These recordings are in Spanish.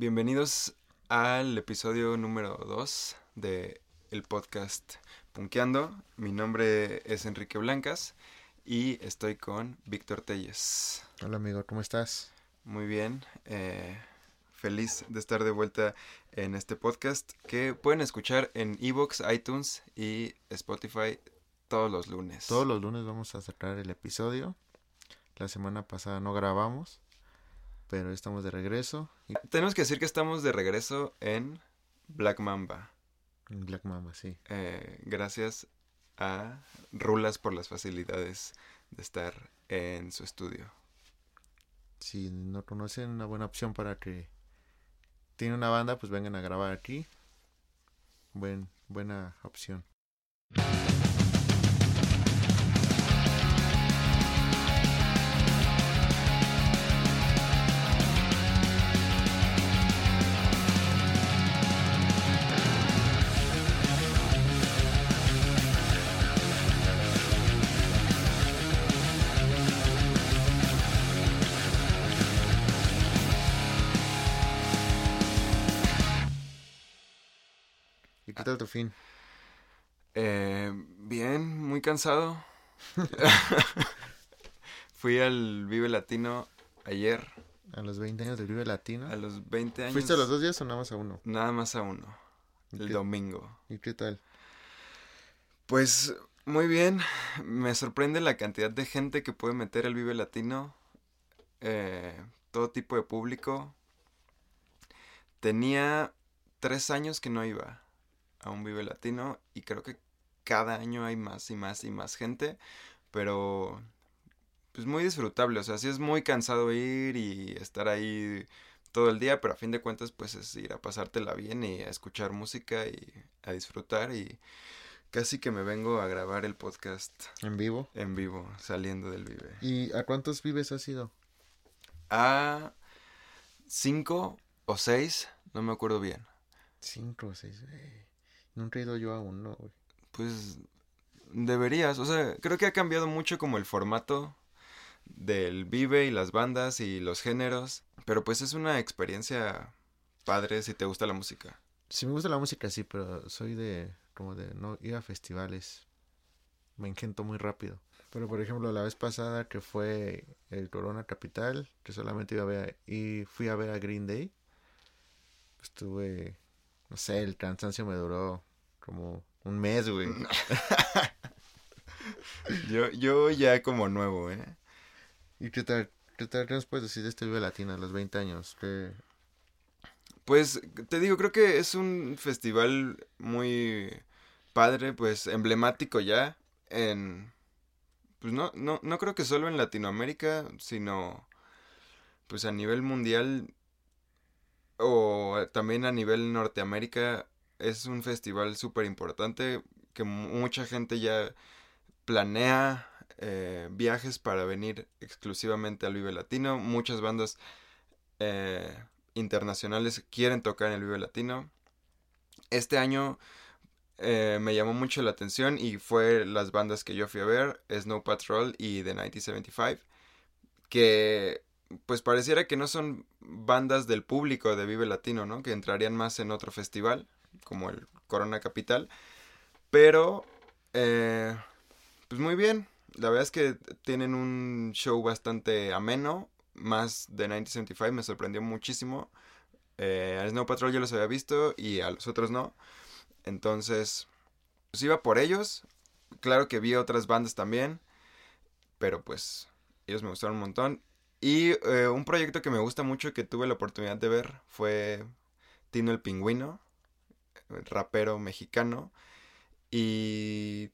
Bienvenidos al episodio número 2 de el podcast Punkeando. Mi nombre es Enrique Blancas y estoy con Víctor Telles. Hola amigo, ¿cómo estás? Muy bien, eh, feliz de estar de vuelta en este podcast que pueden escuchar en Evox, iTunes y Spotify todos los lunes. Todos los lunes vamos a sacar el episodio. La semana pasada no grabamos, pero estamos de regreso. Tenemos que decir que estamos de regreso en Black Mamba. En Black Mamba, sí. Eh, gracias a Rulas por las facilidades de estar en su estudio. Si no conocen una buena opción para que tiene una banda, pues vengan a grabar aquí. Buen, buena opción. Tu fin? Eh, bien, muy cansado. Fui al Vive Latino ayer. A los 20 años del Vive Latino. A los 20 años. ¿Fuiste a los dos días o nada más a uno? Nada más a uno. ¿Y El qué- domingo. ¿Y qué tal? Pues muy bien. Me sorprende la cantidad de gente que puede meter el Vive Latino. Eh, todo tipo de público. Tenía tres años que no iba a un Vive Latino y creo que cada año hay más y más y más gente. Pero pues muy disfrutable. O sea, sí es muy cansado ir y estar ahí todo el día, pero a fin de cuentas pues es ir a pasártela bien y a escuchar música y a disfrutar y casi que me vengo a grabar el podcast ¿En vivo? en vivo saliendo del Vive. ¿Y a cuántos vives has ido? A cinco o seis, no me acuerdo bien. Cinco o seis. güey. Nunca he ido yo a uno, güey. Pues deberías, o sea, creo que ha cambiado mucho como el formato del Vive y las bandas y los géneros, pero pues es una experiencia padre si te gusta la música. Sí me gusta la música, sí, pero soy de como de no ir a festivales. Me engento muy rápido. Pero por ejemplo, la vez pasada que fue el Corona Capital, que solamente iba a ver y fui a ver a Green Day. Estuve, no sé, el cansancio me duró como un mes, güey. Yo, yo ya como nuevo, ¿eh? ¿Y qué tal? ¿Qué tal? ¿Qué nos puedes decir de este Vive Latino a los 20 años? ¿Qué... Pues te digo, creo que es un festival muy padre, pues emblemático ya en pues no no no creo que solo en Latinoamérica, sino pues a nivel mundial o también a nivel Norteamérica es un festival súper importante que mu- mucha gente ya planea eh, viajes para venir exclusivamente al Vive Latino. Muchas bandas eh, internacionales quieren tocar en el Vive Latino. Este año eh, me llamó mucho la atención y fue las bandas que yo fui a ver, Snow Patrol y The 1975, que pues pareciera que no son bandas del público de Vive Latino, ¿no? Que entrarían más en otro festival, como el Corona Capital, pero eh, pues muy bien. La verdad es que tienen un show bastante ameno, más de 1975 me sorprendió muchísimo. Eh, a Snow Patrol yo los había visto y a los otros no. Entonces, pues iba por ellos. Claro que vi otras bandas también. Pero pues, ellos me gustaron un montón. Y eh, un proyecto que me gusta mucho que tuve la oportunidad de ver fue Tino el Pingüino, rapero mexicano. Y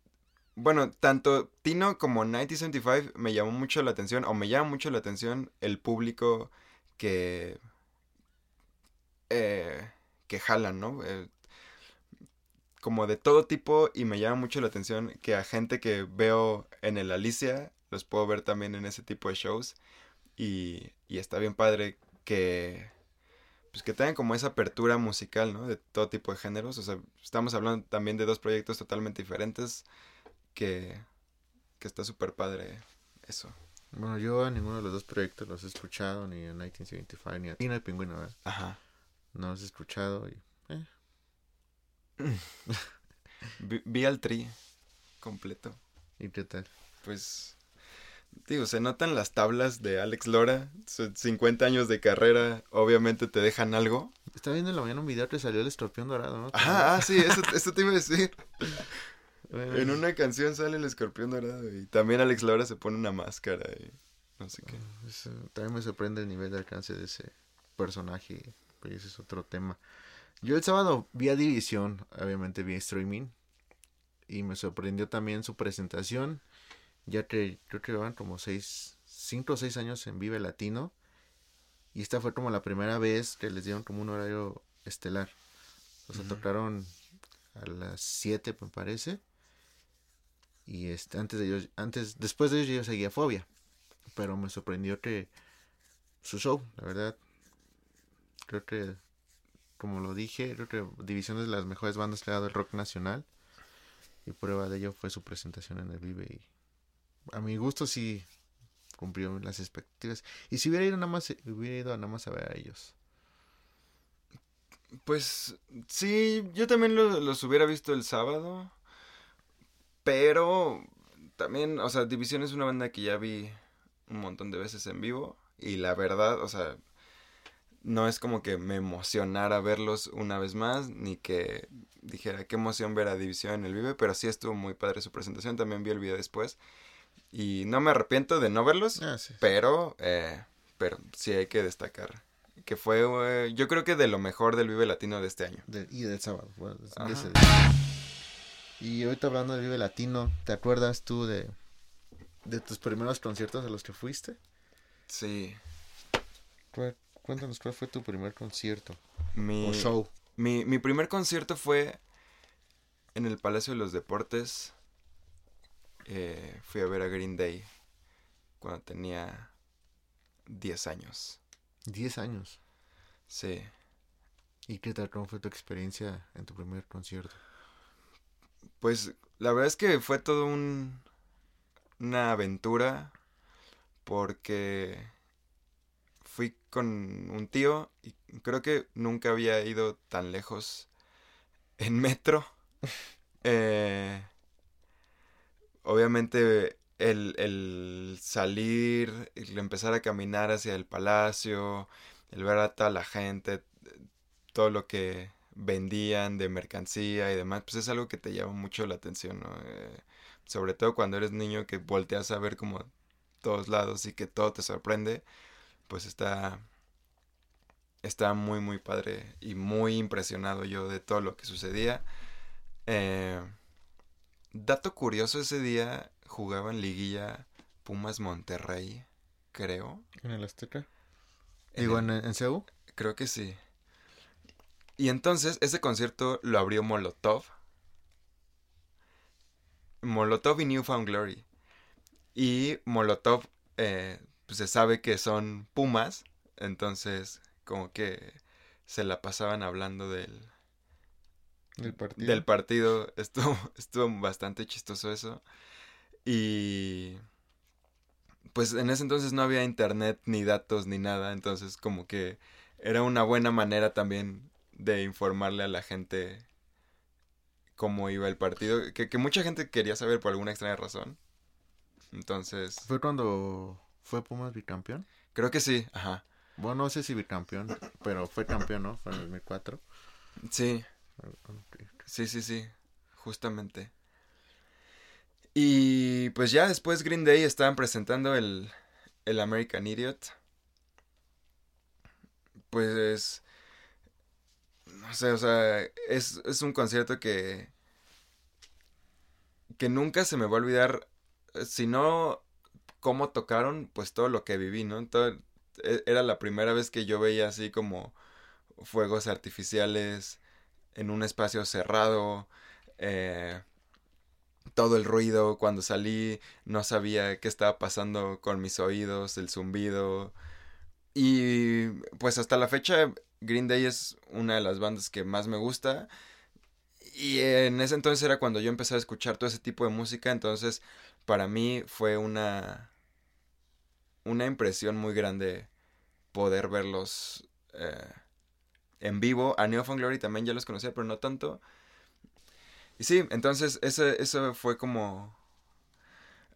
bueno, tanto Tino como 1975 me llamó mucho la atención, o me llama mucho la atención el público que, eh, que jalan, ¿no? Eh, como de todo tipo y me llama mucho la atención que a gente que veo en el Alicia los puedo ver también en ese tipo de shows y, y está bien padre que pues que tengan como esa apertura musical, ¿no? De todo tipo de géneros, o sea, estamos hablando también de dos proyectos totalmente diferentes que, que está súper padre eso. Bueno, yo a ninguno de los dos proyectos los he escuchado, ni a 1975 ni a Tino el Pingüino, ¿verdad? Ajá. no los he escuchado y... eh, Vi, vi al tri completo. ¿Y qué tal? Pues, digo, se notan las tablas de Alex Lora. Sus 50 años de carrera, obviamente te dejan algo. Estaba viendo en la mañana un video que salió el escorpión dorado, ¿no? Ajá, ah, sí, eso, eso te iba a decir. Bueno, En una canción sale el escorpión dorado y también Alex Lora se pone una máscara y no sé qué. eh, también me sorprende el nivel de alcance de ese personaje, pero ese es otro tema. Yo el sábado vi a División, obviamente vi streaming, y me sorprendió también su presentación, ya que creo que llevan como seis, cinco o seis años en Vive Latino, y esta fue como la primera vez que les dieron como un horario estelar. O sea, tocaron a las 7, me parece. Y este, antes de ellos, antes, después de ellos yo seguía Fobia. Pero me sorprendió que su show, la verdad. Creo que, como lo dije, creo que División es de las mejores bandas que ha dado el rock nacional. Y prueba de ello fue su presentación en el Vive. Y a mi gusto sí cumplió las expectativas. Y si hubiera ido nada más, hubiera ido nada más a ver a ellos. Pues sí, yo también lo- los hubiera visto el sábado. Pero también, o sea, División es una banda que ya vi un montón de veces en vivo. Y la verdad, o sea, no es como que me emocionara verlos una vez más, ni que dijera qué emoción ver a División en el Vive, pero sí estuvo muy padre su presentación, también vi el video después. Y no me arrepiento de no verlos, Ah, sí. pero, eh, pero sí hay que destacar que fue, eh, yo creo que de lo mejor del Vive Latino de este año. De- y del sábado. bueno, de ese día. Y ahorita hablando del Vive Latino, ¿te acuerdas tú de, de tus primeros conciertos a los que fuiste? Sí, Cué- Cuéntanos cuál fue tu primer concierto mi, o show. mi, mi primer concierto fue en el Palacio de los Deportes. Eh, fui a ver a Green Day cuando tenía 10 años. 10 años. Sí. ¿Y qué tal? ¿Cómo fue tu experiencia en tu primer concierto? Pues la verdad es que fue todo un una aventura porque fui con un tío y creo que nunca había ido tan lejos en metro. Eh, obviamente el, el salir, el empezar a caminar hacia el palacio, el ver a toda la gente, todo lo que vendían de mercancía y demás, pues es algo que te llama mucho la atención, ¿no? Eh, sobre todo cuando eres niño que volteas a ver como todos lados y que todo te sorprende, pues está está muy muy padre y muy impresionado yo de todo lo que sucedía. Eh, dato curioso, ese día jugaban liguilla Pumas Monterrey, creo. ¿En el Azteca? En Digo, en, en CEU. Creo que sí. Y entonces ese concierto lo abrió Molotov. Molotov y Newfound Glory. Y Molotov, eh, pues se sabe que son Pumas. Entonces, como que se la pasaban hablando del, Del partido. del partido. Estuvo, estuvo bastante chistoso eso. Y pues en ese entonces no había internet ni datos ni nada. Entonces como que era una buena manera también de informarle a la gente cómo iba el partido. Que, que mucha gente quería saber por alguna extraña razón. Entonces, ¿Fue cuando fue Pumas bicampeón? creo que sí, ajá. Bueno, no sé si bicampeón, pero fue campeón, ¿no? Fue en el 2004. Sí. Sí, sí, sí, justamente. Y pues ya después Green Day estaban presentando el, el American Idiot. Pues, no sé, o sea, es, es un concierto que, que nunca se me va a olvidar, eh, si no cómo tocaron, pues todo lo que viví, ¿no? Todo- e- era la primera vez que yo veía así como fuegos artificiales en un espacio cerrado, eh, todo el ruido, cuando salí no sabía qué estaba pasando con mis oídos, el zumbido. Y pues hasta la fecha Green Day es una de las bandas que más me gusta. Y en ese entonces era cuando yo empecé a escuchar todo ese tipo de música, entonces para mí fue una una impresión muy grande poder verlos eh, en vivo. A Neo Glory también ya los conocía, pero no tanto. Y sí, entonces eso, eso fue como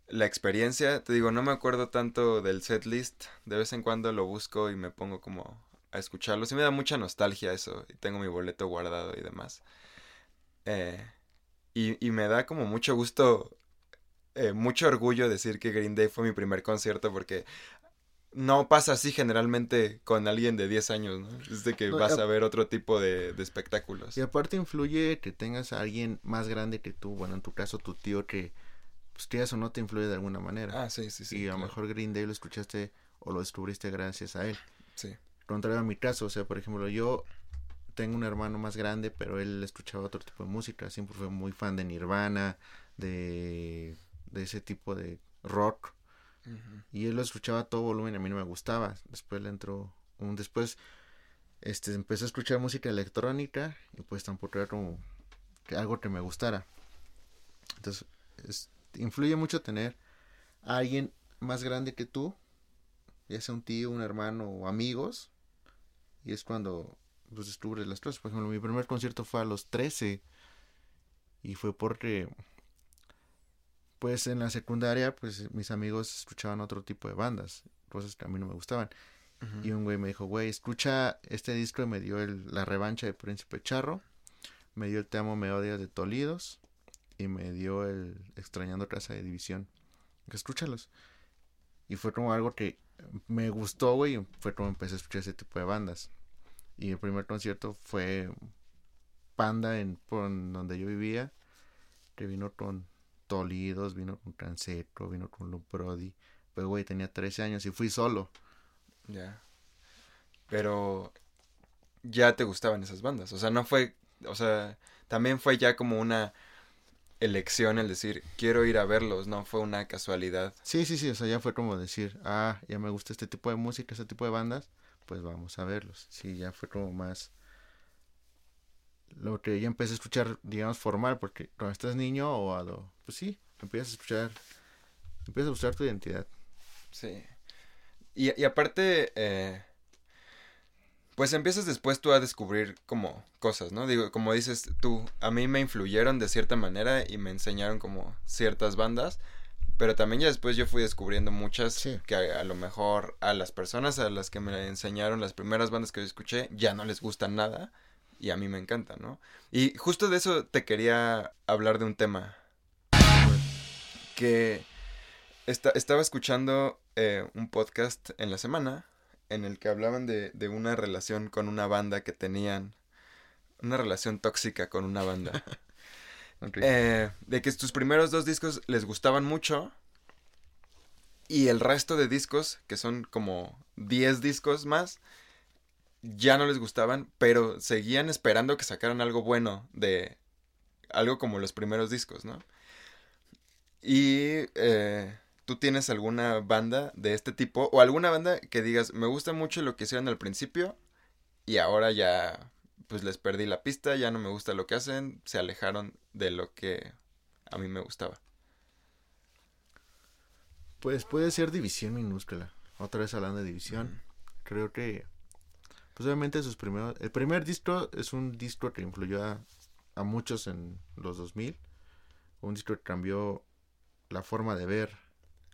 la experiencia. Te digo, no me acuerdo tanto del set list. De vez en cuando lo busco y me pongo como a escucharlo. Sí me da mucha nostalgia eso. Y tengo mi boleto guardado y demás. Eh, y, y, me da como mucho gusto, eh, mucho orgullo decir que Green Day fue mi primer concierto porque no pasa así generalmente con alguien de 10 años, ¿no? Es de que vas a ver otro tipo de, de, espectáculos. Y aparte influye que tengas a alguien más grande que tú, bueno, en tu caso tu tío que, pues tías o no te influye de alguna manera. Ah, sí, sí, sí. Y a lo mejor Green Day lo escuchaste o lo descubriste gracias a él. Sí. Contrario a mi caso, o sea, por ejemplo, yo tengo un hermano más grande, pero él escuchaba otro tipo de música, siempre fue muy fan de Nirvana, de, de ese tipo de rock y él lo escuchaba a todo volumen, a mí no me gustaba. Después le entró un después este empecé a escuchar música electrónica y pues tampoco era como que algo que me gustara. Entonces, influye mucho tener a alguien más grande que tú, ya sea un tío, un hermano o amigos, y es cuando pues, descubres las cosas. Por ejemplo, mi primer concierto fue a los 13 y fue porque pues en la secundaria, pues mis amigos escuchaban otro tipo de bandas, cosas que a mí no me gustaban. Y un güey me dijo, güey, escucha este disco y me dio el, la revancha de Príncipe Charro, me dio el Te amo, me odias de Tolidos y me dio el Extrañando Casa de División. Escúchalos. Y fue como algo que me gustó, güey, y fue como empecé a escuchar ese tipo de bandas. Y el primer concierto fue Panda en, por donde yo vivía, que vino con Tolidos, vino con Canseco, vino con Luke Brody. Pero, güey, tenía 13 años y fui solo. Ya. Pero ya te gustaban esas bandas. O sea, no fue. O sea, también fue ya como una elección el decir, quiero ir a verlos, no fue una casualidad. Sí, sí, sí, o sea, ya fue como decir, ah, ya me gusta este tipo de música, este tipo de bandas, pues vamos a verlos. Sí, ya fue como más lo que ya empecé a escuchar, digamos, formal, porque cuando estás niño o a lo, pues sí, empiezas a escuchar, empiezas a buscar tu identidad. Sí. Y, y aparte, eh, pues empiezas después tú a descubrir como cosas, ¿no? Digo, como dices tú, a mí me influyeron de cierta manera y me enseñaron como ciertas bandas, pero también ya después yo fui descubriendo muchas que a, a, lo mejor a las personas a las que me enseñaron las primeras bandas que yo escuché ya no les gustan nada y a mí me encanta, ¿no? Y justo de eso te quería hablar de un tema que estaba escuchando eh, un podcast en la semana en el que hablaban de, de, una relación con una banda que tenían, una relación tóxica con una banda. eh, de que tus primeros dos discos les gustaban mucho y el resto de discos, que son como 10 discos más, ya no les gustaban, pero seguían esperando que sacaran algo bueno de algo como los primeros discos, ¿no? Y eh, tú tienes alguna banda de este tipo o alguna banda que digas, me gusta mucho lo que hicieron al principio y ahora ya pues les perdí la pista, ya no me gusta lo que hacen, se alejaron de lo que a mí me gustaba. Pues puede ser división minúscula. Otra vez hablando de división. Creo que pues obviamente sus primeros... El primer disco es un disco que influyó a, muchos en los 2000. Un disco que cambió la forma de ver,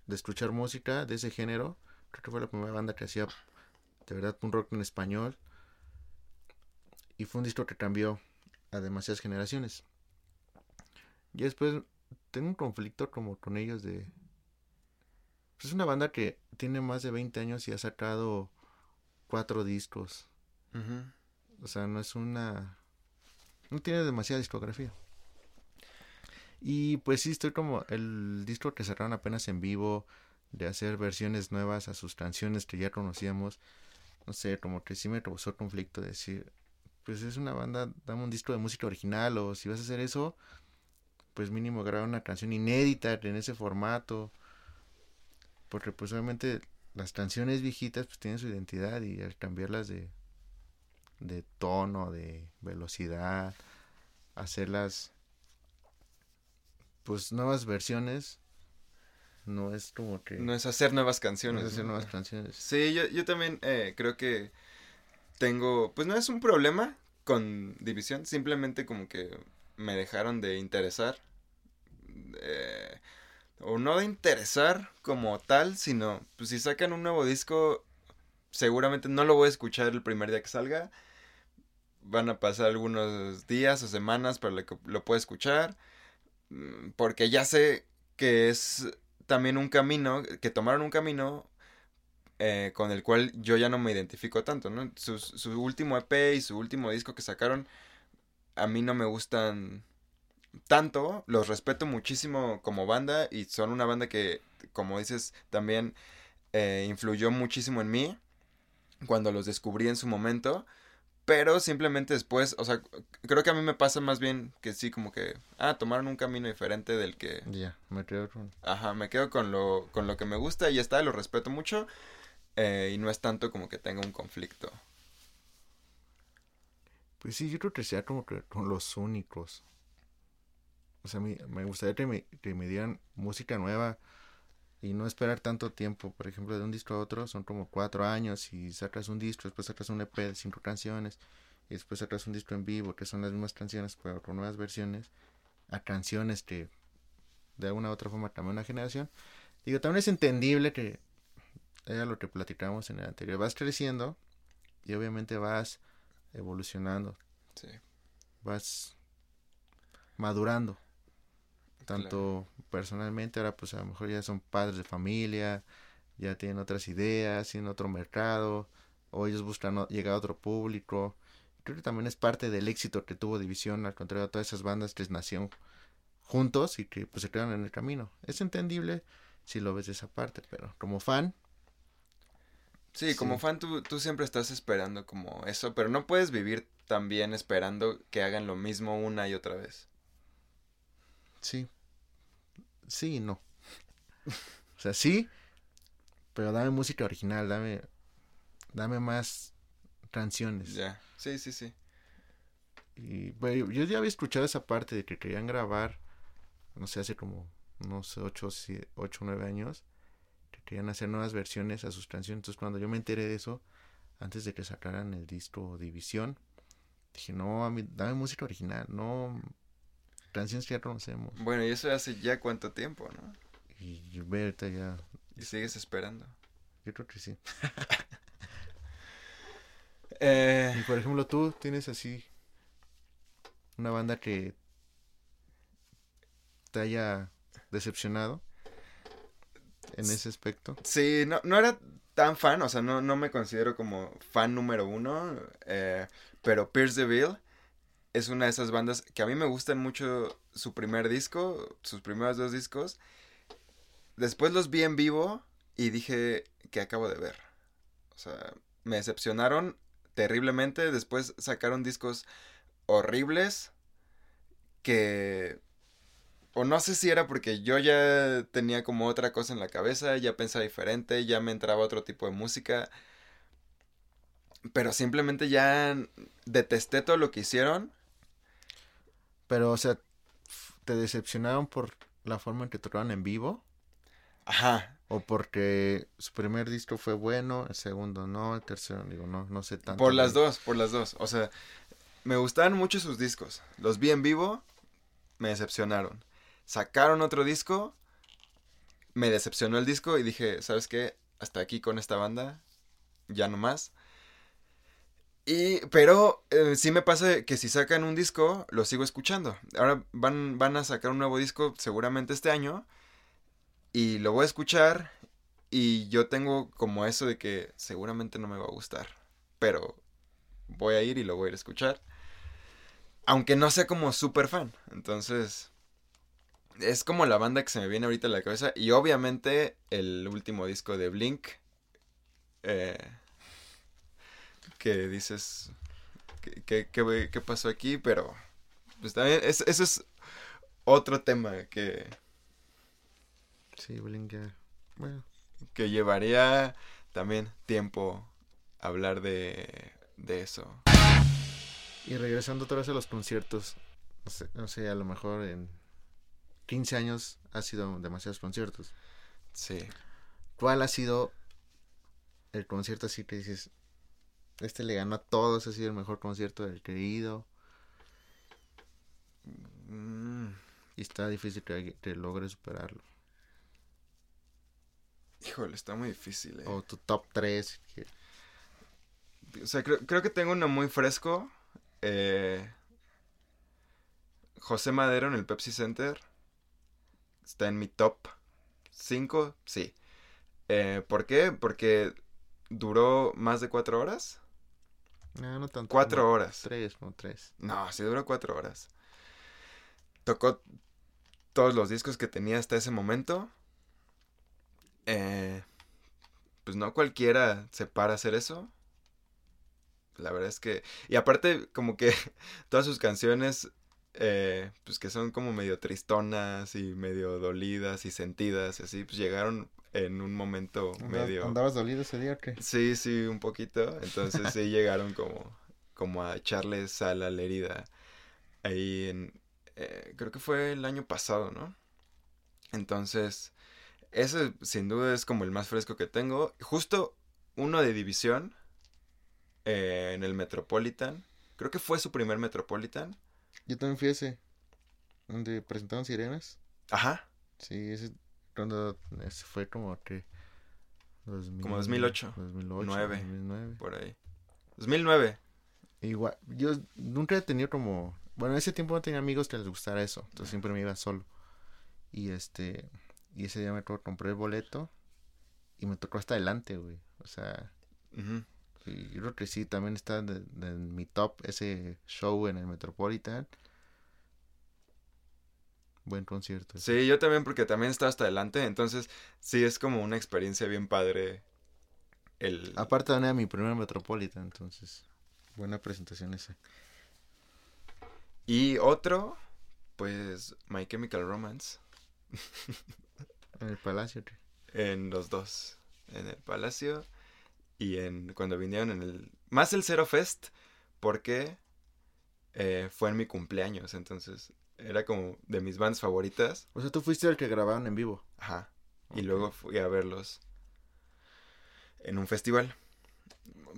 de escuchar música de ese género. Creo que fue la primera banda que hacía de verdad un rock en español. Y fue un disco que cambió a demasiadas generaciones. Y después tengo un conflicto como con ellos de... Pues es una banda que tiene más de 20 años y ha sacado cuatro discos. O sea, no es una... No tiene demasiada discografía. Y pues sí, estoy como el disco que sacaron apenas en vivo, de hacer versiones nuevas a sus canciones que ya conocíamos. No sé, como que sí me causó conflicto decir, pues es una banda, dame un disco de música original o si vas a hacer eso, pues mínimo graba una canción inédita en ese formato. Porque pues obviamente las canciones viejitas pues tienen su identidad y al cambiarlas de de tono, de velocidad, hacerlas pues nuevas versiones no es como que no es hacer nuevas canciones no es hacer nuevas canciones sí yo, yo también eh, creo que tengo, pues no es un problema con División, simplemente como que me dejaron de interesar. Eh, o no de interesar como tal, sino pues si sacan un nuevo disco, seguramente no lo voy a escuchar el primer día que salga. Van a pasar algunos días o semanas para que lo pueda escuchar. Mm, porque ya sé que es también un camino, que tomaron un camino eh, con el cual yo ya no me identifico tanto, ¿no? Su, su último EP y su último disco que sacaron, a mí no me gustan tanto, los respeto muchísimo como banda y son una banda que, como dices, también eh, influyó muchísimo en mí cuando los descubrí en su momento. Pero simplemente después, o sea, creo que a mí me pasa más bien que sí, como que, ah, tomaron un camino diferente del que... Ya, me quedo con... Ajá, me quedo con lo, con lo que me gusta y ya está, lo respeto mucho. Eh, y no es tanto como que tenga un conflicto. Pues sí, yo creo que sea como que con los únicos. O sea, me, me gustaría que me, que me dieran música nueva y no esperar tanto tiempo. Por ejemplo, de un disco a otro son como cuatro años y sacas un disco, después sacas un EP de cinco canciones y después sacas un disco en vivo que son las mismas canciones pero con nuevas versiones a canciones que de alguna u otra forma cambian una generación. Digo, también es entendible que era lo que platicamos en el anterior. Vas creciendo y obviamente vas evolucionando. Sí. Vas madurando tanto personalmente, ahora pues a lo mejor ya son padres de familia, ya tienen otras ideas, tienen otro mercado, o ellos buscan llegar a otro público. Creo que también es parte del éxito que tuvo División, al contrario de todas esas bandas que nacieron juntos y que pues se quedaron en el camino. Es entendible si lo ves de esa parte, pero como fan... Sí, como fan tú, tú siempre estás esperando como eso, pero no puedes vivir también esperando que hagan lo mismo una y otra vez. Sí, sí y no. o sea, sí, pero dame música original, dame, dame más canciones. Ya, sí, sí, sí. Y bueno, yo ya había escuchado esa parte de que querían grabar, no sé, hace como, no sé, 8 o 9 años, que querían hacer nuevas versiones a sus canciones. Entonces, cuando yo me enteré de eso, antes de que sacaran el disco División, dije, no, a mí, dame música original, no canciones que ya conocemos. Bueno, y eso hace ya cuánto tiempo, ¿no? Y ahorita ya. ¿Y sigues esperando? Yo creo que sí. eh... Y por ejemplo, tú tienes así una banda que te haya decepcionado en ese aspecto. Sí, no, no era tan fan, o sea, no, no me considero como fan número uno, eh, pero Pierce DeVille es una de esas bandas que a mí me gustan mucho su primer disco, sus primeros dos discos. Después los vi en vivo y dije que acabo de ver. O sea, me decepcionaron terriblemente. Después sacaron discos horribles que... O no sé si era porque yo ya tenía como otra cosa en la cabeza, ya pensaba diferente, ya me entraba otro tipo de música. Pero simplemente ya detesté todo lo que hicieron pero, o sea, ¿te decepcionaron por la forma en que tocaban en vivo? Ajá. O porque su primer disco fue bueno, el segundo no, el tercero, digo, no, no sé tanto. Por las dos, por las dos. O sea, me gustaban mucho sus discos. Los vi en vivo, me decepcionaron. Sacaron otro disco, me decepcionó el disco y dije, ¿sabes qué? Hasta aquí con esta banda, ya no más. Y, pero eh, sí me pasa que si sacan un disco, lo sigo escuchando. Ahora van, van a sacar un nuevo disco seguramente este año. Y lo voy a escuchar. Y yo tengo como eso de que seguramente no me va a gustar. Pero voy a ir y lo voy a ir a escuchar. Aunque no sea como súper fan. Entonces, es como la banda que se me viene ahorita a la cabeza. Y obviamente el último disco de Blink. Eh, que dices, ¿qué, qué, pasó aquí? Pero, pues también, es, eso es otro tema que... Sí, Blinker. Bueno. Que llevaría también tiempo hablar de, de eso. Y regresando otra vez a los conciertos, no sé, a lo mejor en 15 años ha sido demasiados conciertos. Sí. ¿Cuál ha sido el concierto así que dices, Este le ganó a todos, ha sido el mejor concierto del querido. Mm, Y está difícil que, que logre superarlo. híjole, está muy difícil, eh. O tu top 3. que- O sea, creo, creo que tengo uno muy fresco. Eh, José Madero en el Pepsi Center. Está en mi top 5, sí. Eh, ¿Por qué? Porque duró más de cuatro horas. No, no tanto. Cuatro horas. 3, no 3. No, sí duró cuatro horas. Tocó todos los discos que tenía hasta ese momento. Eh, pues no cualquiera se para a hacer eso. La verdad es que... Y aparte, como que todas sus canciones, eh, pues que son como medio tristonas y medio dolidas y sentidas y así, pues llegaron en un momento medio... ¿Andabas dolido ese día o qué? Sí, sí, un poquito. Entonces sí llegaron como, como a echarle sal a la herida. Ahí en... eh, creo que fue el año pasado, ¿no? Entonces, ese sin duda es como el más fresco que tengo. Justo uno de división eh, en el Metropolitan. Creo que fue su primer Metropolitan. Yo también fui ese. Donde presentaron sirenas. Ajá, Sí, ese. Cuando. Ese fue como que. 2000, Como 2008, 2008. nueve. 2009. por ahí. 2009. Igual. Yo nunca he tenido como. Bueno, en ese tiempo no tenía amigos que les gustara eso. Entonces siempre me iba solo. Y este. Y ese día me tocó, compré el boleto. Y me tocó hasta adelante, güey. O sea. Ujú. Y yo creo que sí, también está en mi top ese show en el Metropolitan. Buen concierto. Sí, yo también, porque también estaba hasta adelante. Entonces, sí, es como una experiencia bien padre. El... Aparte era mi primer Metropolitan, entonces. Buena presentación esa. Y otro, pues, My Chemical Romance. En el Palacio. En los dos. En el Palacio y en cuando vinieron en el... Más el Zero Fest, porque eh, fue en mi cumpleaños. Entonces, era como de mis bands favoritas. O sea, tú fuiste el que grabaron en vivo. Ajá. Y luego fui a verlos en un festival.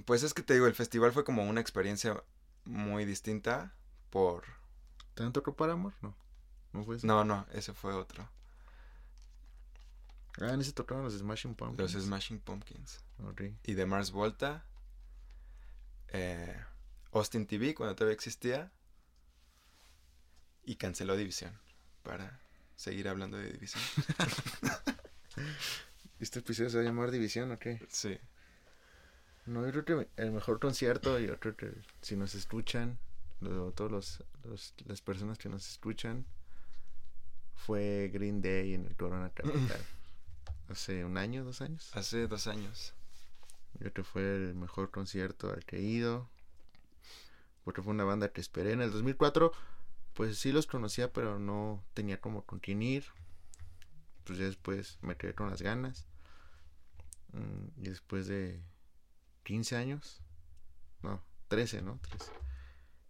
Pues es que te digo, el festival fue como una experiencia muy distinta por... ¿También tocó para amor? No. No fue ese. No, no, ese fue otro. Ah, en ese tocaron los Smashing Pumpkins. Los Smashing Pumpkins. Ok. Y de Mars Volta. eh, Austin TV cuando todavía existía. Y canceló División. Para seguir hablando de División. ¿Este episodio se va a llamar División o qué? Sí. No, yo creo que el mejor concierto, yo creo que si nos escuchan, lo- todos los, los- las personas que nos escuchan, fue Green Day en el Corona Capital. Hace un año, dos años. Hace dos años. Yo creo que fue el mejor concierto al que he ido. Porque fue una banda que esperé. En el 2004, pues sí los conocía, pero no tenía como con. Pues ya después me quedé con las ganas. Mm, Y después de 15 años, no, 13, ¿no? 13.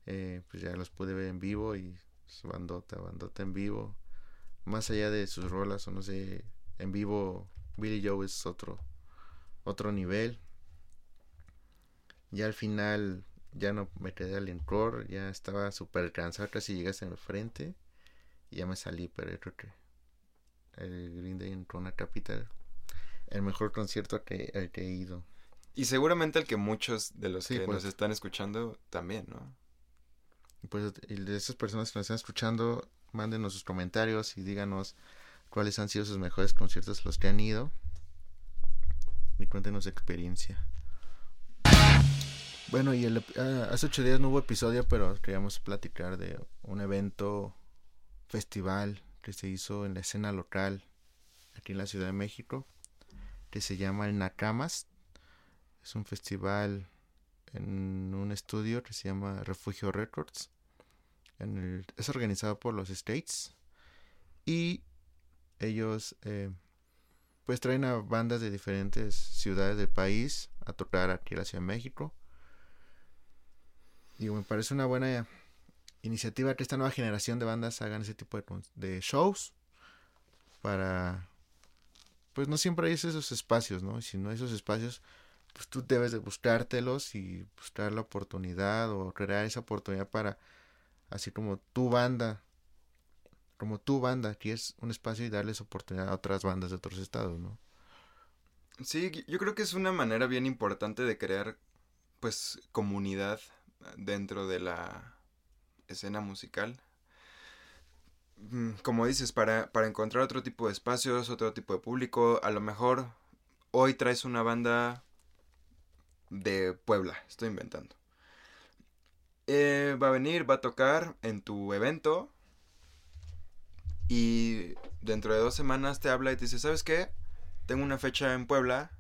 eh, pues ya los pude ver en vivo y bandota, bandota en vivo. Más allá de sus rolas o no sé, en vivo Billy Joe es otro otro nivel. Ya al final ya no me quedé al encore, ya estaba súper cansado, casi llegaste en el frente y ya me salí, pero yo creo que el Green Day en Corona Capital, el mejor concierto que, al que he ido. Y seguramente el que muchos de los Sí, que pues. nos están escuchando también, ¿no? Pues y de esas personas que nos están escuchando, mándenos sus comentarios y díganos cuáles han sido sus mejores conciertos los que han ido. Y cuéntenos su experiencia. Bueno, y el, ah, hace ocho días no hubo episodio, pero queríamos platicar de un evento, festival que se hizo en la escena local aquí en la Ciudad de México, que se llama el Nakamas. Es un festival en un estudio que se llama Refugio Records. En el- es organizado por los States y ellos eh, pues traen a bandas de diferentes ciudades del país a tocar aquí en la Ciudad de México. Y me parece una buena iniciativa que esta nueva generación de bandas hagan ese tipo de, shows para pues no siempre hay esos espacios, ¿no? Y si no hay esos espacios, pues tú debes de buscártelos y buscar la oportunidad o crear esa oportunidad para, así como tu banda, como tu banda, es un espacio y darles oportunidad a otras bandas de otros estados, ¿no? Sí, yo creo que es una manera bien importante de crear, pues, comunidad dentro de la escena musical. Mm, como dices, para, para encontrar otro tipo de espacios, otro tipo de público, a lo mejor hoy traes una banda de Puebla, estoy inventando. Eh, va a venir, va a tocar en tu evento y dentro de dos semanas te habla y te dice, ¿sabes qué? Tengo una fecha en Puebla,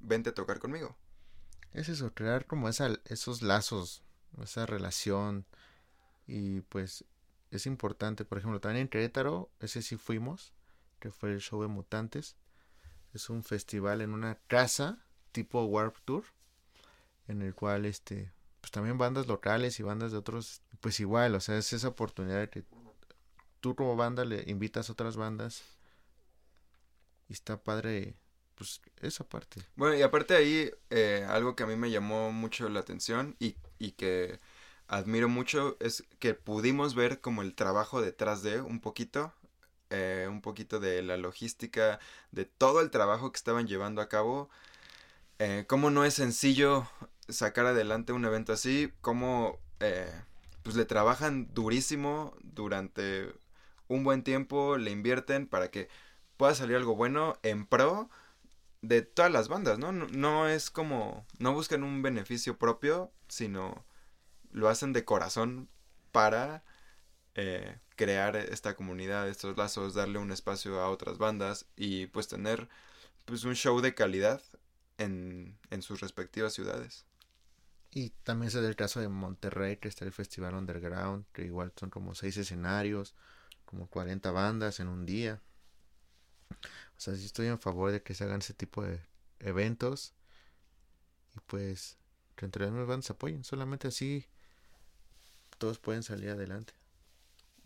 vente a tocar conmigo. Es eso, crear como esa, esos lazos, esa relación y pues es importante, por ejemplo, también en Querétaro, ese sí fuimos, que fue el show de Mutantes. Es un festival en una casa tipo Warp Tour, en el cual este, pues también bandas locales y bandas de otros, pues igual, o sea, es esa oportunidad de que tú como banda le invitas a otras bandas y está padre, pues esa parte. Bueno, y aparte ahí, eh, algo que a mí me llamó mucho la atención y, y que admiro mucho es que pudimos ver como el trabajo detrás de un poquito, eh, un poquito de la logística, de todo el trabajo que estaban llevando a cabo. Eh, cómo no es sencillo sacar adelante un evento así, cómo eh, pues le trabajan durísimo durante un buen tiempo, le invierten para que pueda salir algo bueno en pro de todas las bandas, ¿no? No, es como, no buscan un beneficio propio, sino lo hacen de corazón para eh, crear esta comunidad, estos lazos, darle un espacio a otras bandas y pues tener pues un show de calidad en, en sus respectivas ciudades. Y también se da el caso de Monterrey, que está el Festival Underground, que igual son como seis escenarios, como 40 bandas en un día. O sea, sí estoy en favor de que se hagan ese tipo de eventos. Y pues que entre las bandas apoyen. Solamente así todos pueden salir adelante.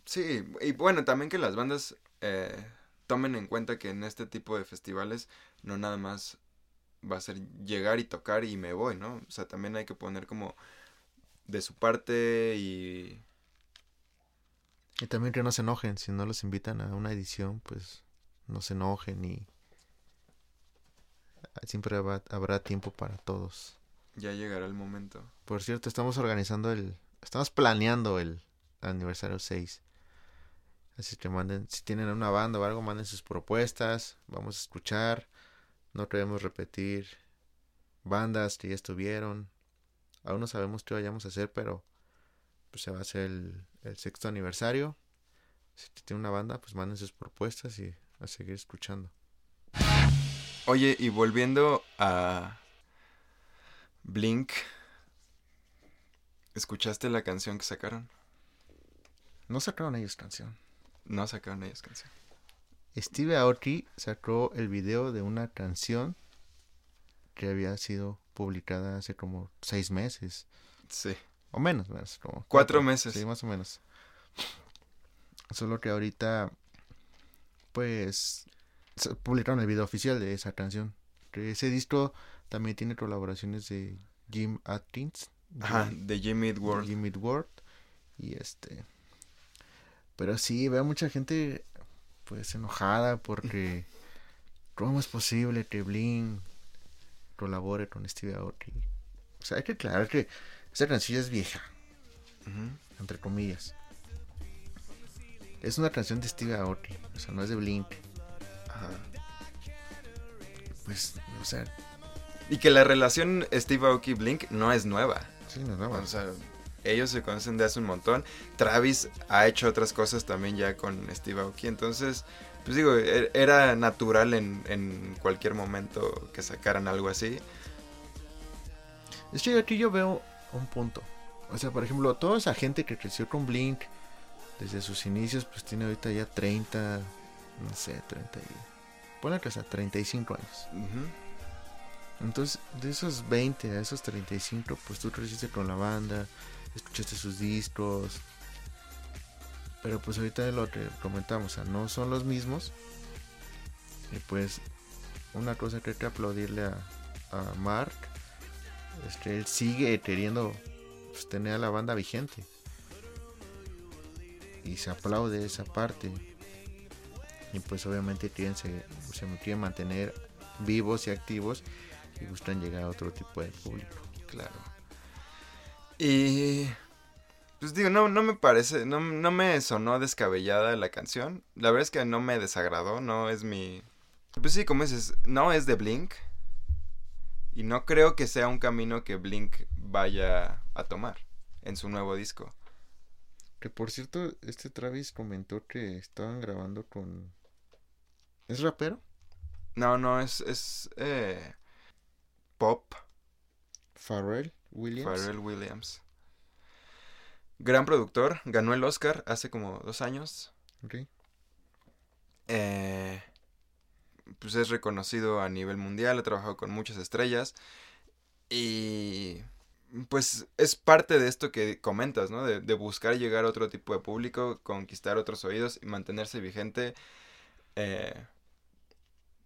Sí, y bueno, también que las bandas eh, tomen en cuenta que en este tipo de festivales no nada más va a ser llegar y tocar y me voy, ¿no? O sea, también hay que poner como de su parte y... Y también que no se enojen, si no los invitan a una edición, pues no se enojen y siempre habrá tiempo para todos. Ya llegará el momento. Por cierto, estamos organizando el, estamos planeando el aniversario 6. Así que manden, si tienen una banda o algo, manden sus propuestas. Vamos a escuchar. No queremos repetir bandas que ya estuvieron. Aún no sabemos qué vayamos a hacer, pero pues se va a hacer el, el sexto aniversario. Si tienen una banda, pues manden sus propuestas y a seguir escuchando. Oye, y volviendo a Blink ¿Escuchaste la canción que sacaron? No sacaron ellos canción. No sacaron ellos canción. Steve Aoki sacó el video de una canción que había sido publicada hace como seis meses. Sí. O menos, menos como cuatro, meses. Sí, más o menos. Solo que ahorita, pues, publicaron el video oficial de esa canción. Ese disco también tiene colaboraciones de Jim Atkins, Ajá, de Jimmy Ward. Jimmy Ward. Y este. Pero sí, veo mucha gente pues enojada porque ¿cómo es posible que Blink colabore con Steve Aoki? O sea, hay que aclarar que esa canción es vieja. Entre comillas. Es una canción de Steve Aoki, o sea, no es de Blink. Ajá. Pues, o sea. Y que la relación Steve Aoki-Blink no es nueva. Sí, no, no, o sea, ellos se conocen de hace un montón. Travis ha hecho otras cosas también ya con Steve Aoki. Entonces, pues digo, e-, era natural en, en cualquier momento que sacaran algo así. Es que aquí yo veo un punto. O sea, por ejemplo, toda esa gente que creció con Blink desde sus inicios, pues tiene ahorita ya 30, no sé, 30 y... Pone que sea 35 años. Entonces, de esos 20 a esos 35, pues tú creciste con la banda, escuchaste sus discos. Pero pues ahorita lo que comentamos, o sea, no son los mismos. Y pues una cosa que hay que aplaudirle a, a Mark este, él sigue queriendo pues, tener a la banda vigente. Y se aplaude esa parte. Y pues obviamente se quieren mantener vivos y activos y gustan llegar a otro tipo de público. Claro. Y pues digo, no, no me parece, no, no me sonó descabellada la canción. La verdad es que no me desagradó, no es mi... Pues sí, como dices, no es de Blink. Y no creo que sea un camino que Blink vaya a tomar en su nuevo disco. Que por cierto, este Travis comentó que estaban grabando con... ¿Es rapero? No, no, es, es eh, pop. Pharrell Williams. Pharrell Williams. Gran productor, ganó el Oscar hace como dos años. Ok. Eh, pues es reconocido a nivel mundial, ha trabajado con muchas estrellas. Y pues es parte de esto que comentas, ¿no? De, de buscar llegar a otro tipo de público, conquistar otros oídos y mantenerse vigente. eh,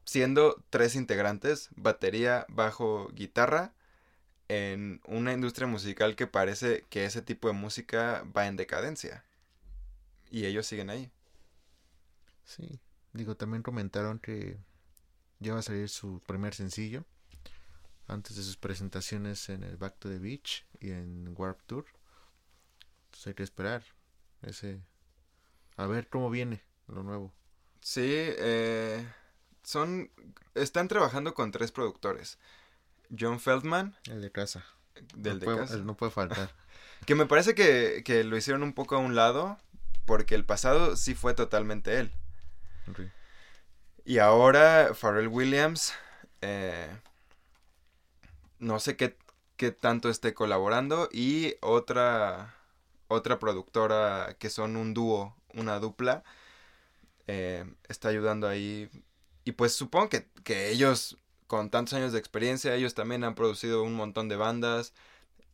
siendo tres integrantes, batería, bajo, guitarra, en una industria musical que parece que ese tipo de música va en decadencia. Y ellos siguen ahí. Sí. Digo, también comentaron que ya va a salir su primer sencillo antes de sus presentaciones en el Back to the Beach y en Warp Tour. Entonces hay que esperar ese a ver cómo viene lo nuevo. Sí, eh, son están trabajando con tres productores. John Feldman, El de casa. del no de puede, casa. No puede faltar. Que me parece que, que lo hicieron un poco a un lado, porque el pasado sí fue totalmente él. Y ahora Pharrell Williams, eh, no sé qué, qué tanto esté colaborando, y otra, otra productora que son un dúo, una dupla, eh, está ayudando ahí. Y pues supongo que, que ellos, con tantos años de experiencia, ellos también han producido un montón de bandas,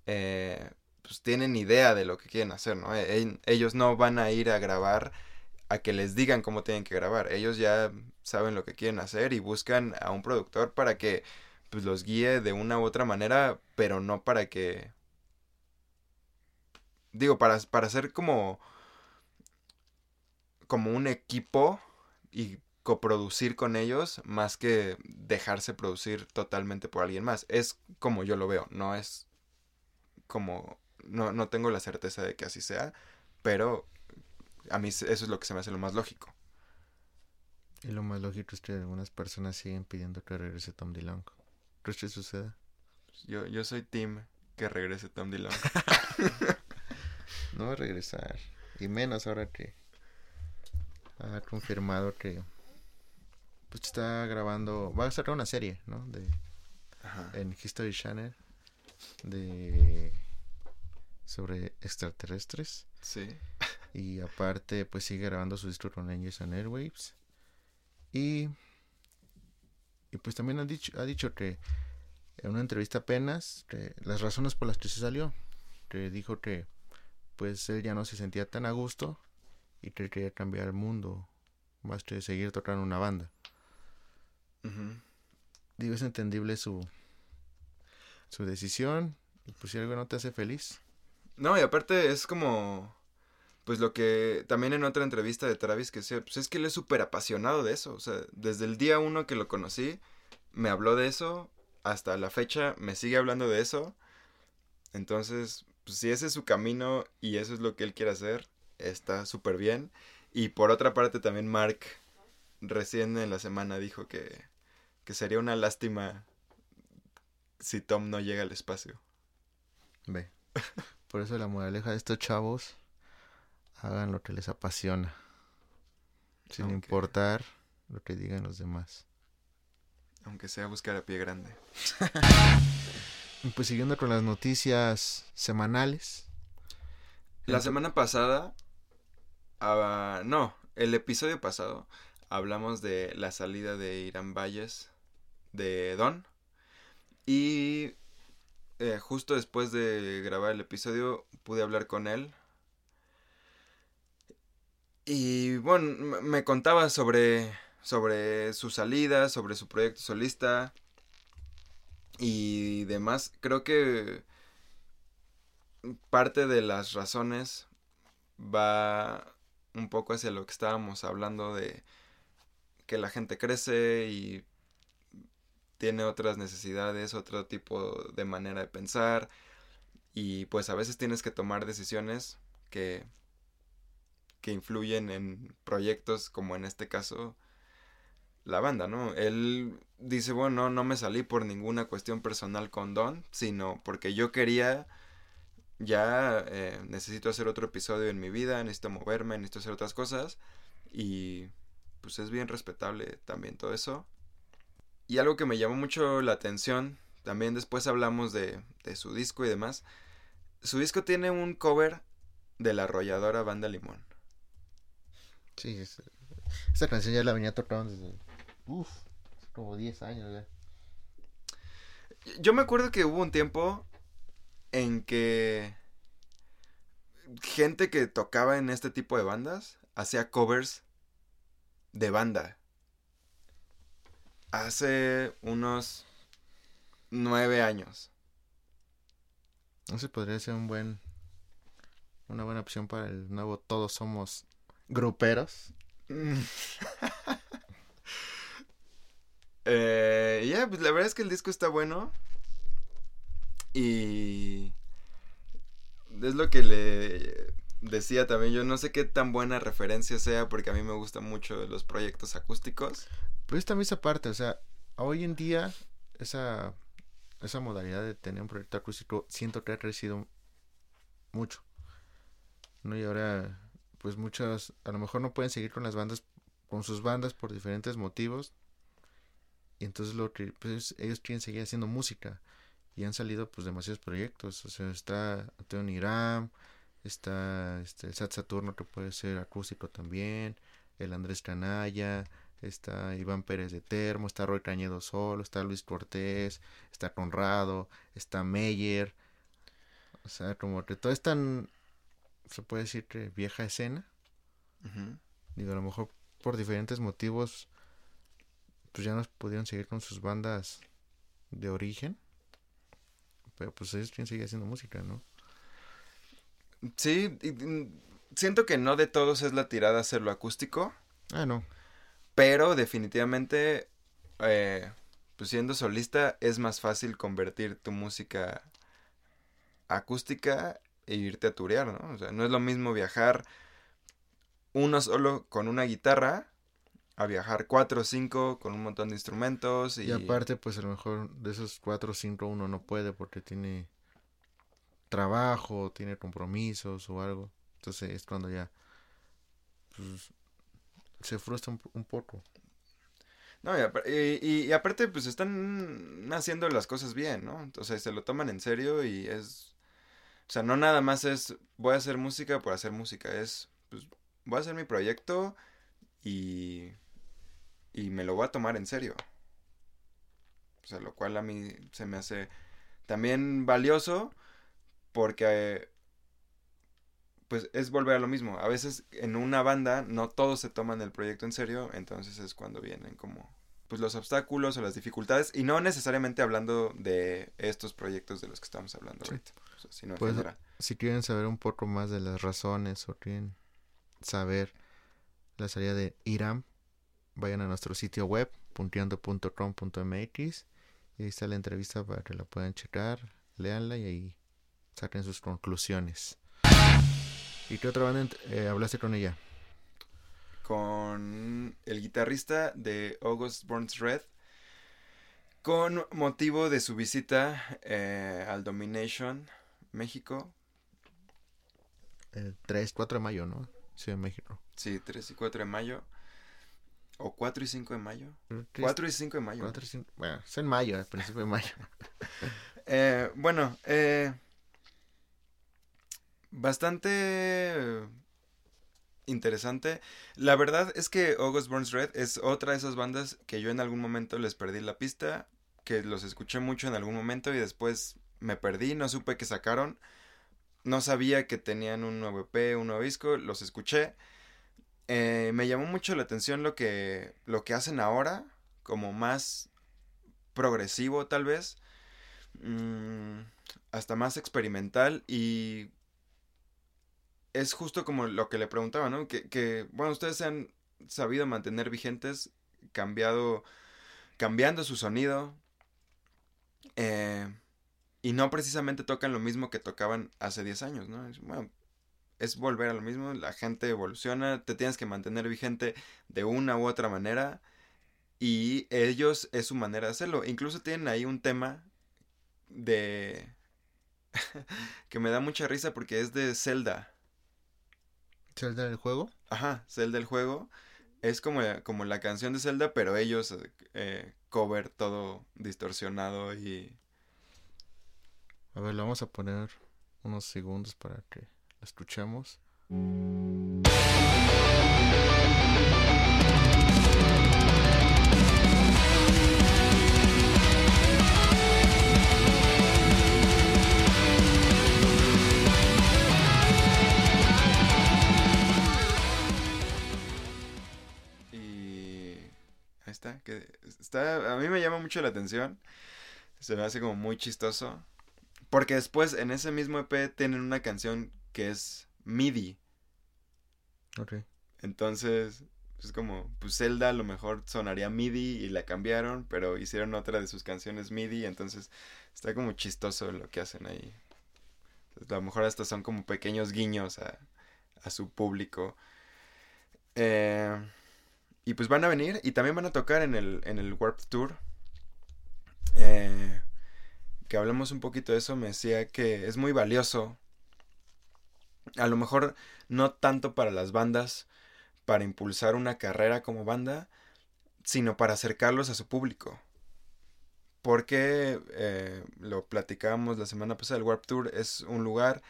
eh, pues tienen idea de lo que quieren hacer, ¿no? E- ellos no van a ir a grabar a que les digan cómo tienen que grabar. Ellos ya saben lo que quieren hacer y buscan a un productor para que pues los guíe de una u otra manera, pero no para que digo, para para ser como como un equipo y coproducir con ellos más que dejarse producir totalmente por alguien más. Es como yo lo veo, no es como no, no tengo la certeza de que así sea, pero a mí eso es lo que se me hace lo más lógico. Y lo más lógico es que algunas personas siguen pidiendo que regrese Tom DeLonge. ¿Crees que suceda? Yo, yo soy team que regrese Tom Dillon. No va a regresar. Y menos ahora que ha confirmado que pues está grabando, va a sacar una serie, ¿no? De Ajá. en History Channel de sobre extraterrestres Sí. y aparte pues sigue grabando su disco con Angels and Airwaves y y pues también ha dicho ha dicho que en una entrevista apenas que las razones por las que se salió que dijo que pues él ya no se sentía tan a gusto y que quería cambiar el mundo más que seguir tocando una banda Ujú. digo es entendible su su decisión y pues si algo no te hace feliz No, y aparte es como. Pues lo que también en otra entrevista de Travis que decía, pues es que él es súper apasionado de eso. O sea, desde el día uno que lo conocí, me habló de eso. Hasta la fecha me sigue hablando de eso. Entonces, pues si ese es su camino y eso es lo que él quiere hacer, está súper bien. Y por otra parte también Mark recién en la semana dijo que, que sería una lástima si Tom no llega al espacio. Ve. Por eso la moraleja de estos chavos, hagan lo que les apasiona, sin Aunque- importar lo que digan los demás. Aunque sea buscar a pie grande. Pues siguiendo con las noticias semanales. La semana pasada, no, el episodio pasado, hablamos de la salida de Irán Valles de Don. Y eh, justo después de grabar el episodio pude hablar con él. Y bueno, me contaba sobre, sobre su salida, sobre su proyecto solista. y demás. Creo que parte de las razones va un poco hacia lo que estábamos hablando de que la gente crece y tiene otras necesidades, otro tipo de manera de pensar y pues a veces tienes que tomar decisiones que que influyen en proyectos como en este caso la banda, ¿no? Él dice, bueno, no me salí por ninguna cuestión personal con Don, sino porque yo quería, ya eh, necesito hacer otro episodio en mi vida, necesito moverme, necesito hacer otras cosas y pues es bien respetable también todo eso. Y algo que me llamó mucho la atención, también después hablamos de, de su disco y demás, su disco tiene un cover de la arrolladora Banda Limón. Sí, esa canción ya la venía tocando desde. Uf, como 10 años ya. Yo me acuerdo que hubo un tiempo en que gente que tocaba en este tipo de bandas hacía covers de banda. Hace unos nueve años. Ese podría ser un buen una buena opción para el nuevo Todos Somos gruperos. eh, ya, pues la verdad es que el disco está bueno. Y es lo que le decía también. Yo no sé qué tan buena referencia sea porque a mí me gustan mucho los proyectos acústicos. Pero también esa parte, o sea, hoy en día esa, esa modalidad de tener un proyecto acústico siento que ha crecido mucho. ¿no? Y ahora pues muchas a lo mejor no pueden seguir con las bandas con sus bandas por diferentes motivos. Y entonces lo que pues, ellos quieren seguir haciendo música. Y han salido pues demasiados proyectos. O sea está Antonio Iram está este Sat Saturno que puede ser acústico también el Andrés Canalla está Iván Pérez de Termo está Roy Cañedo solo está Luis Cortés está Conrado está Meyer. O sea como que todo es tan se puede decir que vieja escena. Digo, a lo mejor por diferentes motivos, pues ya no pudieron seguir con sus bandas de origen. Pero pues ellos quieren seguir haciendo música, ¿no? Sí, siento que no de todos es la tirada hacerlo acústico. Ah, no. Pero definitivamente, eh, pues siendo solista es más fácil convertir tu música acústica e irte a turear, ¿no? O sea, no es lo mismo viajar uno solo con una guitarra a viajar cuatro o cinco con un montón de instrumentos y... y aparte pues a lo mejor de esos cuatro o cinco uno no puede porque tiene trabajo, tiene compromisos o algo. Entonces es cuando ya pues, se frustra un, poco. No, y, y, aparte pues están haciendo las cosas bien, ¿no? Entonces se lo toman en serio y es o sea, no nada más es voy a hacer música por hacer música, es pues voy a hacer mi proyecto y y me lo voy a tomar en serio. O sea, lo cual a mí se me hace también valioso porque pues es volver a lo mismo. A veces en una banda no todos se toman el proyecto en serio, entonces es cuando vienen como pues los obstáculos o las dificultades y no necesariamente hablando de estos proyectos de los que estamos hablando ahorita pues, si quieren saber un poco más de las razones o quieren saber la salida de Iram, vayan a nuestro sitio web punteando.com.mx y ahí está la entrevista para que la puedan checar, leanla y ahí saquen sus conclusiones. ¿Y qué otra banda eh, hablaste con ella? Con el guitarrista de August Burns Red, con motivo de su visita eh, al Domination México. El 3, 4 de mayo, ¿no? Sí, en México. Sí, 3 y 4 de mayo. ¿O 4 y 5 de mayo? 4 y 5 de mayo. 4 y 5, bueno, es en mayo, al principio de mayo. eh, bueno, eh, bastante interesante. La verdad es que August Burns Red es otra de esas bandas que yo en algún momento les perdí la pista, que los escuché mucho en algún momento y después me perdí, no supe que sacaron. No sabía que tenían un nuevo EP, un nuevo disco, los escuché. Eh, me llamó mucho la atención lo que, lo que hacen ahora, como más progresivo tal vez. mm, hasta más experimental y es justo como lo que le preguntaba, ¿no? Que, que, bueno, ustedes se han sabido mantener vigentes, cambiado, cambiando su sonido, eh, y no precisamente tocan lo mismo que tocaban hace 10 años, ¿no? Bueno, es volver a lo mismo, la gente evoluciona, te tienes que mantener vigente de una u otra manera, y ellos es su manera de hacerlo. Incluso tienen ahí un tema de... que me da mucha risa porque es de Zelda. ¿Zelda del juego? Ajá, Zelda del juego. Es como, como la canción de Zelda, pero ellos eh, cover todo distorsionado y... A ver, le vamos a poner unos segundos para que la escuchemos. Que está, a mí me llama mucho la atención. Se me hace como muy chistoso. Porque después en ese mismo EP tienen una canción que es MIDI. Ok. Entonces, es como, pues Zelda a lo mejor sonaría MIDI y la cambiaron, pero hicieron otra de sus canciones MIDI, entonces está como chistoso lo que hacen ahí. a lo mejor hasta son como pequeños guiños a, a su público. Eh, y pues van a venir y también van a tocar en el, en el Warp Tour. Eh, que hablemos un poquito de eso, me decía que es muy valioso. A lo mejor no tanto para las bandas, para impulsar una carrera como banda, sino para acercarlos a su público. Porque eh, lo platicábamos la semana pasada, el Warp Tour es un lugar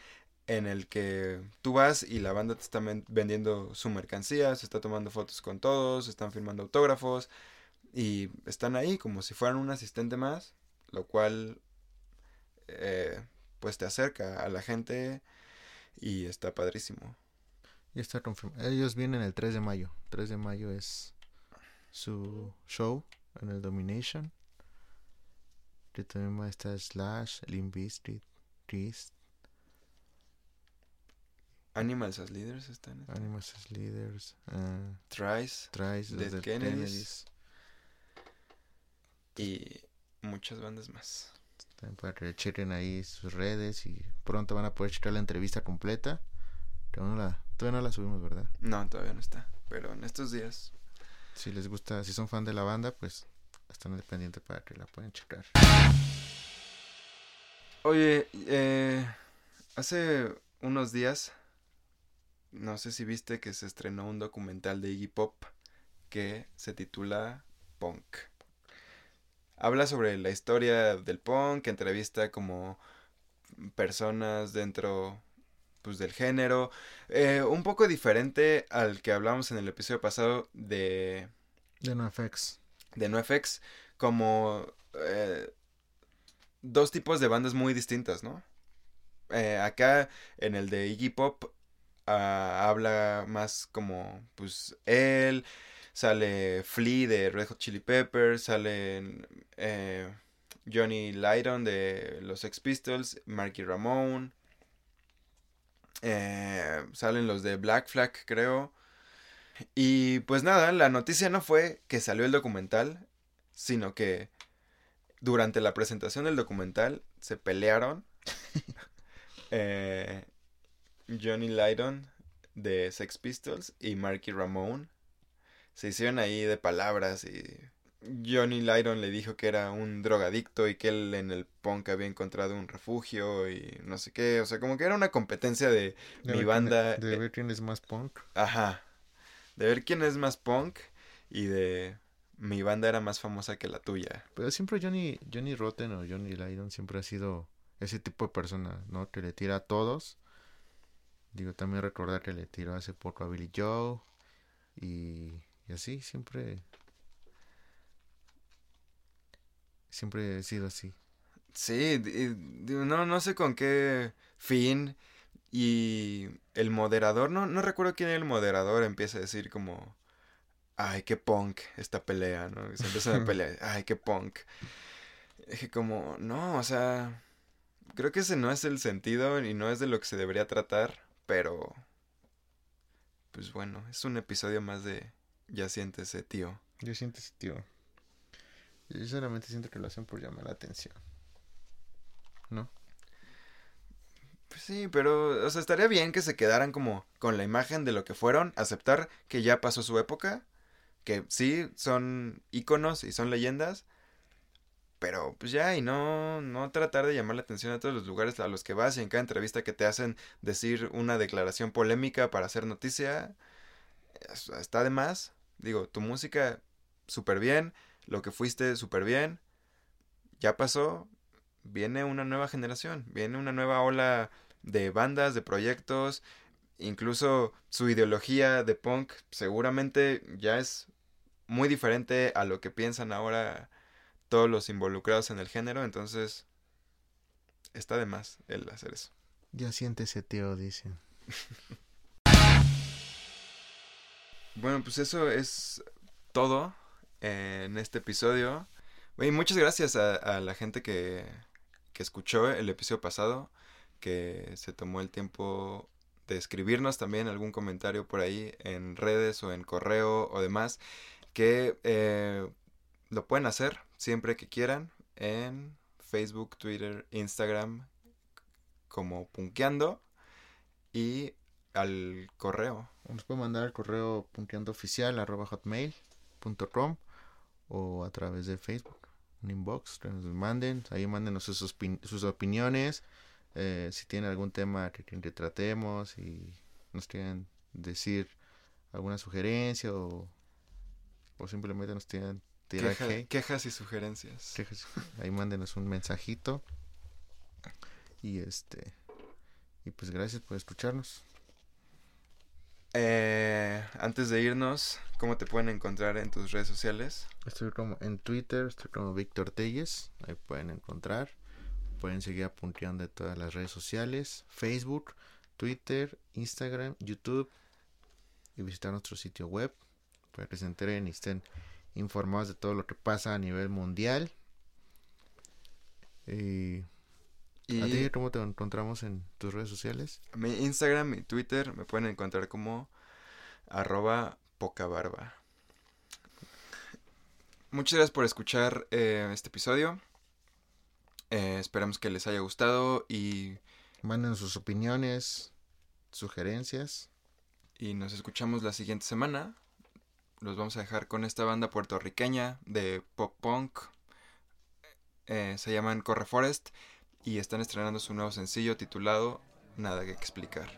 en el que tú vas y la banda te está vendiendo su mercancía, se está tomando fotos con todos, están firmando autógrafos y están ahí como si fueran un asistente más, lo cual eh, pues te acerca a la gente y está padrísimo. Y está confirmado. Ellos vienen el 3 de mayo. 3 de mayo es su show en el Domination. Que también está Slash, Limp Bizkit, Animals as Leaders están. Animals as Leaders. Uh, Trice. Trice. Dead Kennedys. Y muchas bandas más. También para que chequen ahí sus redes y pronto van a poder checar la entrevista completa. la, todavía no la subimos, ¿verdad? No, todavía no está. Pero en estos días. Si les gusta, si son fan de la banda, pues están dependientes para que la puedan checar. Oye, eh, hace unos días no sé si viste que se estrenó un documental de Iggy Pop que se titula Punk. Habla sobre la historia del punk, entrevista como personas dentro pues del género, eh, un poco diferente al que hablamos en el episodio pasado de de NoFX. De NoFX, como eh, dos tipos de bandas muy distintas, ¿no? Eh, acá en el de Iggy Pop Ah, habla más como, pues, él, sale Flea de Red Hot Chili Peppers, sale eh, Johnny Lydon de los Ex Pistols, Marky Ramone, eh, salen los de Black Flag, creo. Y pues nada, la noticia no fue que salió el documental, sino que durante la presentación del documental se pelearon. eh, Johnny Lydon de Sex Pistols y Marky Ramone se hicieron ahí de palabras y Johnny Lydon le dijo que era un drogadicto y que él en el punk había encontrado un refugio y no sé qué, o sea, como que era una competencia de, mi banda. de ver quién es más punk. Ajá, de ver quién es más punk y de mi banda era más famosa que la tuya. Pero siempre Johnny, Johnny Rotten o Johnny Lydon siempre ha sido ese tipo de persona, ¿no? Que le tira a todos Digo, también recordar que le tiró hace poco a Billy Joe. Y, así, siempre. Siempre he sido así. Sí, no, no sé con qué fin. Y el moderador, no, no recuerdo quién era el moderador, empieza a decir como. Ay, qué punk esta pelea, ¿no? Se empieza a pelear. Ay, qué punk. dije como, no, o sea, creo que ese no es el sentido y no es de lo que se debería tratar, pero pues bueno, es un episodio más de Ya siéntese, tío. Ya siéntese, tío. Yo sinceramente siento que lo hacen por llamar la atención. ¿No? Pues sí, pero, o sea, estaría bien que se quedaran como con la imagen de lo que fueron, aceptar que ya pasó su época, que sí son íconos y son leyendas, pero pues ya, y no, no tratar de llamar la atención a todos los lugares a los que vas y en cada entrevista que te hacen decir una declaración polémica para hacer noticia, está de más. Digo, tu música súper bien, lo que fuiste súper bien, ya pasó, viene una nueva generación, viene una nueva ola de bandas, de proyectos, incluso su ideología de punk seguramente ya es muy diferente a lo que piensan ahora todos los involucrados en el género, entonces está de más el hacer eso. Ya siéntese, tío, dice. bueno, pues eso es todo en este episodio. Y muchas gracias a, la gente que, que escuchó el episodio pasado, que se tomó el tiempo de escribirnos también algún comentario por ahí en redes o en correo o demás, que eh, lo pueden hacer siempre que quieran en Facebook, Twitter, Instagram como punkeando y al correo. Nos pueden mandar al correo punkeandooficial.com o a través de Facebook, un inbox, que nos manden, ahí mándenos sus, sus opiniones, eh, si tienen algún tema que, que tratemos y nos quieren decir alguna sugerencia o, o simplemente nos tienen tirar quejas y sugerencias. ahí mándenos un mensajito. Y este y pues gracias por escucharnos. Eh, antes de irnos, ¿cómo te pueden encontrar en tus redes sociales? Estoy como en Twitter, estoy como Víctor Telles, ahí pueden encontrar. Pueden seguir apuntando de todas las redes sociales, Facebook, Twitter, Instagram, YouTube y visitar nuestro sitio web para que se enteren y estén informados de todo lo que pasa a nivel mundial. Y ¿A ti cómo te encontramos en tus redes sociales? Mi Instagram y Twitter me pueden encontrar como arroba poca barba. Muchas gracias por escuchar eh, este episodio. Eh, esperamos que les haya gustado y... Manden sus opiniones, sugerencias. Y nos escuchamos la siguiente semana. Los vamos a dejar con esta banda puertorriqueña de pop punk. Eh, se llaman Corre Forest y están estrenando su nuevo sencillo titulado Nada que explicar.